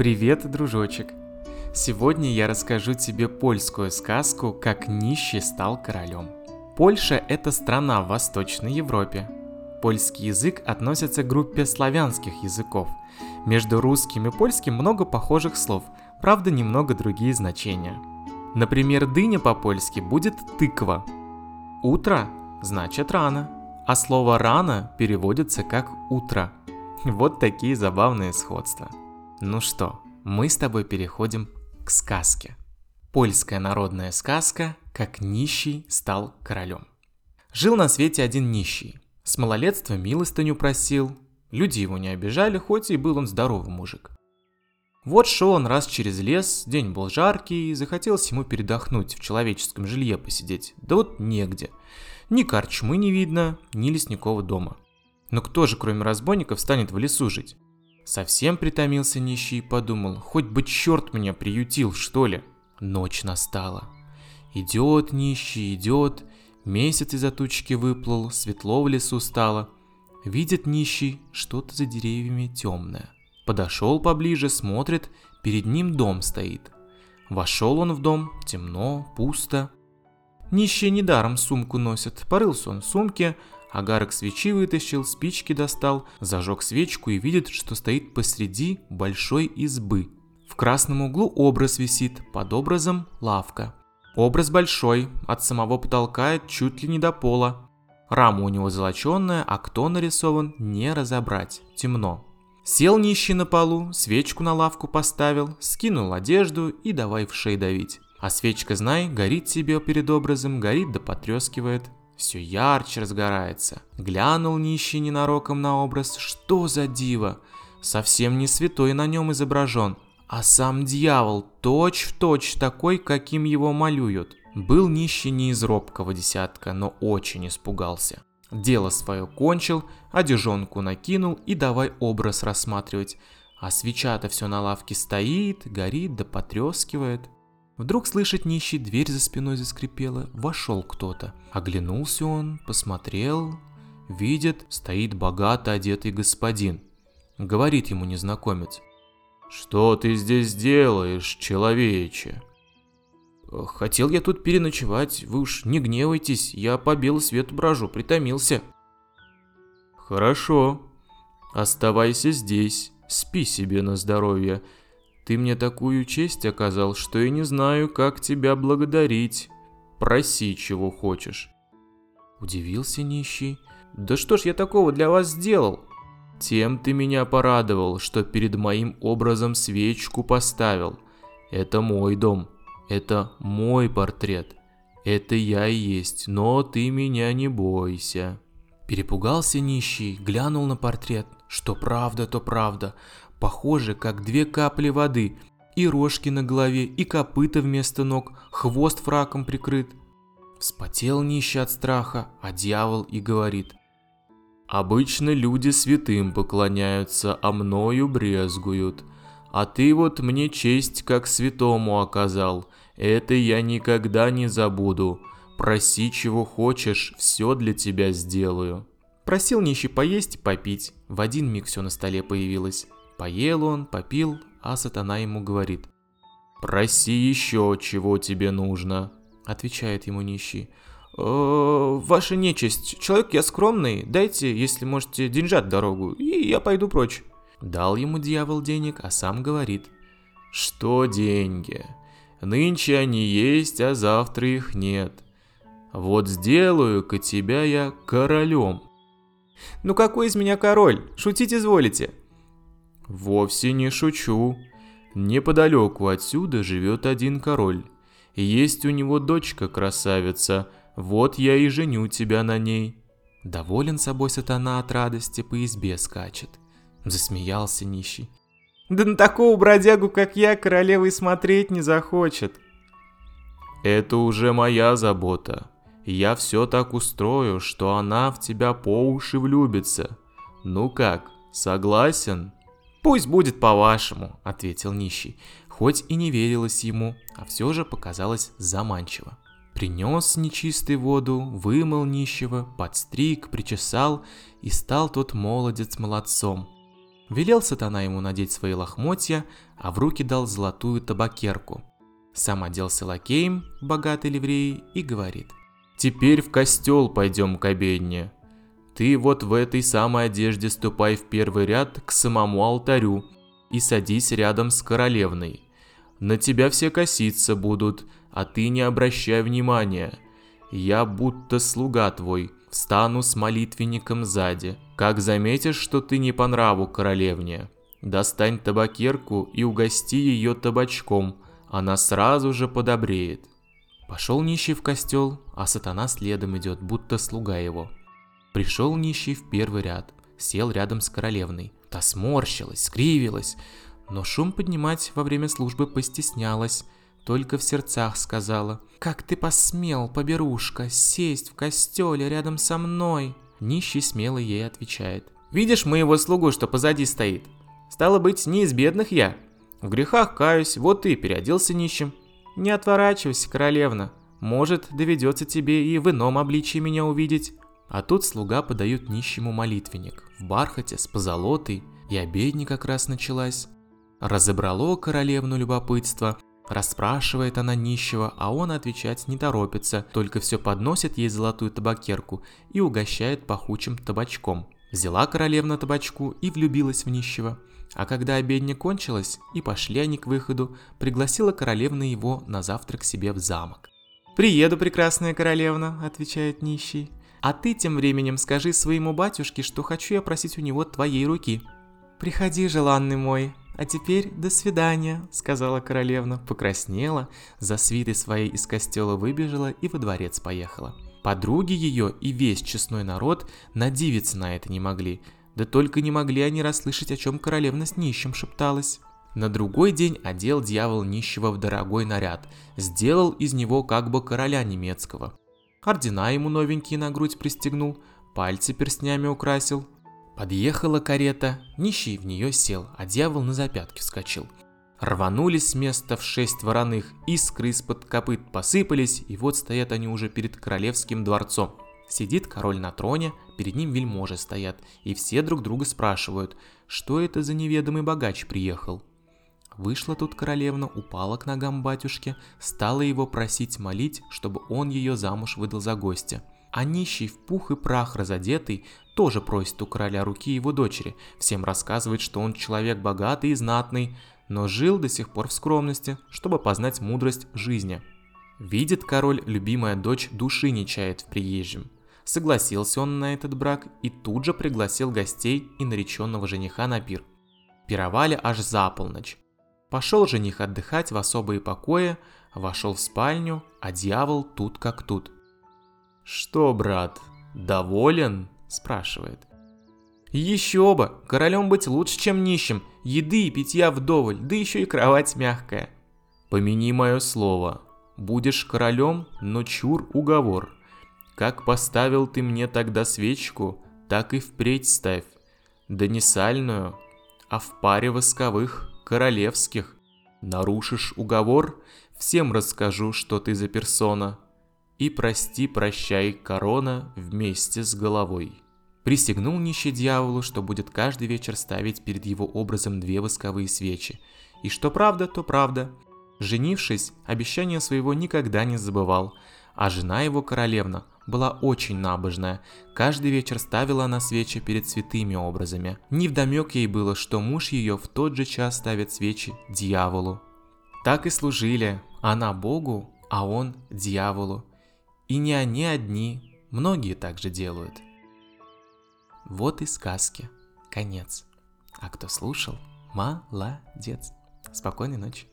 Привет, дружочек! Сегодня я расскажу тебе польскую сказку «Как нищий стал королем». Польша – это страна в Восточной Европе. Польский язык относится к группе славянских языков. Между русским и польским много похожих слов, правда немного другие значения. Например, дыня по-польски будет тыква. Утро значит рано, а слово рано переводится как утро. Вот такие забавные сходства. Ну что, мы с тобой переходим к сказке. Польская народная сказка «Как нищий стал королем». Жил на свете один нищий. С малолетства милостыню просил. Люди его не обижали, хоть и был он здоровый мужик. Вот шел он раз через лес, день был жаркий, и захотелось ему передохнуть, в человеческом жилье посидеть. Да вот негде. Ни корчмы не видно, ни лесникового дома. Но кто же, кроме разбойников, станет в лесу жить? Совсем притомился нищий и подумал, хоть бы черт меня приютил, что ли. Ночь настала. Идет нищий, идет, месяц из-за тучки выплыл, светло в лесу стало. Видит нищий, что-то за деревьями темное. Подошел поближе, смотрит, перед ним дом стоит. Вошел он в дом, темно, пусто. Нищий недаром сумку носит. Порылся он в сумке, Агарок свечи вытащил, спички достал, зажег свечку и видит, что стоит посреди большой избы. В красном углу образ висит, под образом лавка. Образ большой, от самого потолка чуть ли не до пола. Рама у него золоченная, а кто нарисован, не разобрать, темно. Сел нищий на полу, свечку на лавку поставил, скинул одежду и давай в шей давить. А свечка, знай, горит себе перед образом, горит да потрескивает все ярче разгорается. Глянул нищий ненароком на образ, что за диво! Совсем не святой на нем изображен, а сам дьявол, точь-в-точь такой, каким его малюют. Был нищий не из робкого десятка, но очень испугался. Дело свое кончил, одежонку накинул и давай образ рассматривать. А свеча-то все на лавке стоит, горит да потрескивает. Вдруг слышит нищий, дверь за спиной заскрипела, вошел кто-то. Оглянулся он, посмотрел, видит, стоит богато одетый господин. Говорит ему незнакомец. «Что ты здесь делаешь, человече?» «Хотел я тут переночевать, вы уж не гневайтесь, я по белу свету брожу, притомился». «Хорошо, оставайся здесь, спи себе на здоровье, ты мне такую честь оказал, что я не знаю, как тебя благодарить. Проси, чего хочешь. Удивился нищий. Да что ж я такого для вас сделал? Тем ты меня порадовал, что перед моим образом свечку поставил. Это мой дом, это мой портрет. Это я и есть, но ты меня не бойся. Перепугался нищий, глянул на портрет. Что правда, то правда похожи как две капли воды, и рожки на голове, и копыта вместо ног, хвост фраком прикрыт. Вспотел нищий от страха, а дьявол и говорит. Обычно люди святым поклоняются, а мною брезгуют. А ты вот мне честь как святому оказал, это я никогда не забуду. Проси, чего хочешь, все для тебя сделаю. Просил нищий поесть попить. В один миг все на столе появилось. Поел он, попил, а сатана ему говорит. «Проси еще, чего тебе нужно», — отвечает ему нищий. «Э, «Ваша нечисть, человек я скромный, дайте, если можете, деньжат дорогу, и я пойду прочь». Дал ему дьявол денег, а сам говорит. «Что деньги? Нынче они есть, а завтра их нет. Вот сделаю-ка тебя я королем». «Ну какой из меня король? Шутить изволите?» Вовсе не шучу. Неподалеку отсюда живет один король. Есть у него дочка красавица, вот я и женю тебя на ней. Доволен собой сатана от радости по избе скачет. Засмеялся нищий. Да на такого бродягу, как я, королева и смотреть не захочет. Это уже моя забота. Я все так устрою, что она в тебя по уши влюбится. Ну как, согласен? «Пусть будет по-вашему», — ответил нищий, хоть и не верилось ему, а все же показалось заманчиво. Принес нечистой воду, вымыл нищего, подстриг, причесал, и стал тот молодец молодцом. Велел сатана ему надеть свои лохмотья, а в руки дал золотую табакерку. Сам оделся лакеем в богатой ливреи и говорит. «Теперь в костел пойдем к обедне. Ты вот в этой самой одежде ступай в первый ряд к самому алтарю и садись рядом с королевной. На тебя все коситься будут, а ты не обращай внимания. Я будто слуга твой, встану с молитвенником сзади. Как заметишь, что ты не по нраву королевне, достань табакерку и угости ее табачком, она сразу же подобреет. Пошел нищий в костел, а сатана следом идет, будто слуга его. Пришел нищий в первый ряд, сел рядом с королевной. Та сморщилась, скривилась, но шум поднимать во время службы постеснялась, только в сердцах сказала «Как ты посмел, поберушка, сесть в костеле рядом со мной?» Нищий смело ей отвечает «Видишь моего слугу, что позади стоит? Стало быть, не из бедных я. В грехах каюсь, вот ты переоделся нищим. Не отворачивайся, королевна, может, доведется тебе и в ином обличии меня увидеть». А тут слуга подает нищему молитвенник в бархате с позолотой, и обедня как раз началась. Разобрало королевну любопытство, расспрашивает она нищего, а он отвечать не торопится, только все подносит ей золотую табакерку и угощает пахучим табачком. Взяла королевна табачку и влюбилась в нищего. А когда обедня кончилась и пошли они к выходу, пригласила королевна его на завтрак себе в замок. «Приеду, прекрасная королевна», — отвечает нищий. «А ты тем временем скажи своему батюшке, что хочу я просить у него твоей руки». «Приходи, желанный мой», «А теперь до свидания», — сказала королевна, покраснела, за свитой своей из костела выбежала и во дворец поехала. Подруги ее и весь честной народ надивиться на это не могли, да только не могли они расслышать, о чем королевна с нищим шепталась. На другой день одел дьявол нищего в дорогой наряд, сделал из него как бы короля немецкого. Ордена ему новенькие на грудь пристегнул, пальцы перстнями украсил, Подъехала карета, нищий в нее сел, а дьявол на запятки вскочил. Рванулись с места в шесть вороных, искры из-под копыт посыпались, и вот стоят они уже перед королевским дворцом. Сидит король на троне, перед ним вельможи стоят, и все друг друга спрашивают, что это за неведомый богач приехал. Вышла тут королевна, упала к ногам батюшки, стала его просить молить, чтобы он ее замуж выдал за гостя. А нищий в пух и прах разодетый тоже просит у короля руки его дочери, всем рассказывает, что он человек богатый и знатный, но жил до сих пор в скромности, чтобы познать мудрость жизни. Видит король, любимая дочь души не чает в приезжем. Согласился он на этот брак и тут же пригласил гостей и нареченного жениха на пир. Пировали аж за полночь. Пошел жених отдыхать в особые покои, вошел в спальню, а дьявол тут как тут – «Что, брат, доволен?» – спрашивает. «Еще бы! Королем быть лучше, чем нищим. Еды и питья вдоволь, да еще и кровать мягкая». «Помяни мое слово. Будешь королем, но чур уговор. Как поставил ты мне тогда свечку, так и впредь ставь. Да не сальную, а в паре восковых, королевских. Нарушишь уговор, всем расскажу, что ты за персона, и прости-прощай, корона вместе с головой. Присягнул нищий дьяволу, что будет каждый вечер ставить перед его образом две восковые свечи. И что правда, то правда. Женившись, обещание своего никогда не забывал, а жена его королевна была очень набожная. Каждый вечер ставила она свечи перед святыми образами. Невдомек ей было, что муж ее в тот же час ставит свечи дьяволу. Так и служили, она Богу, а он дьяволу. И не они одни, многие также делают. Вот и сказки. Конец. А кто слушал, молодец. Спокойной ночи.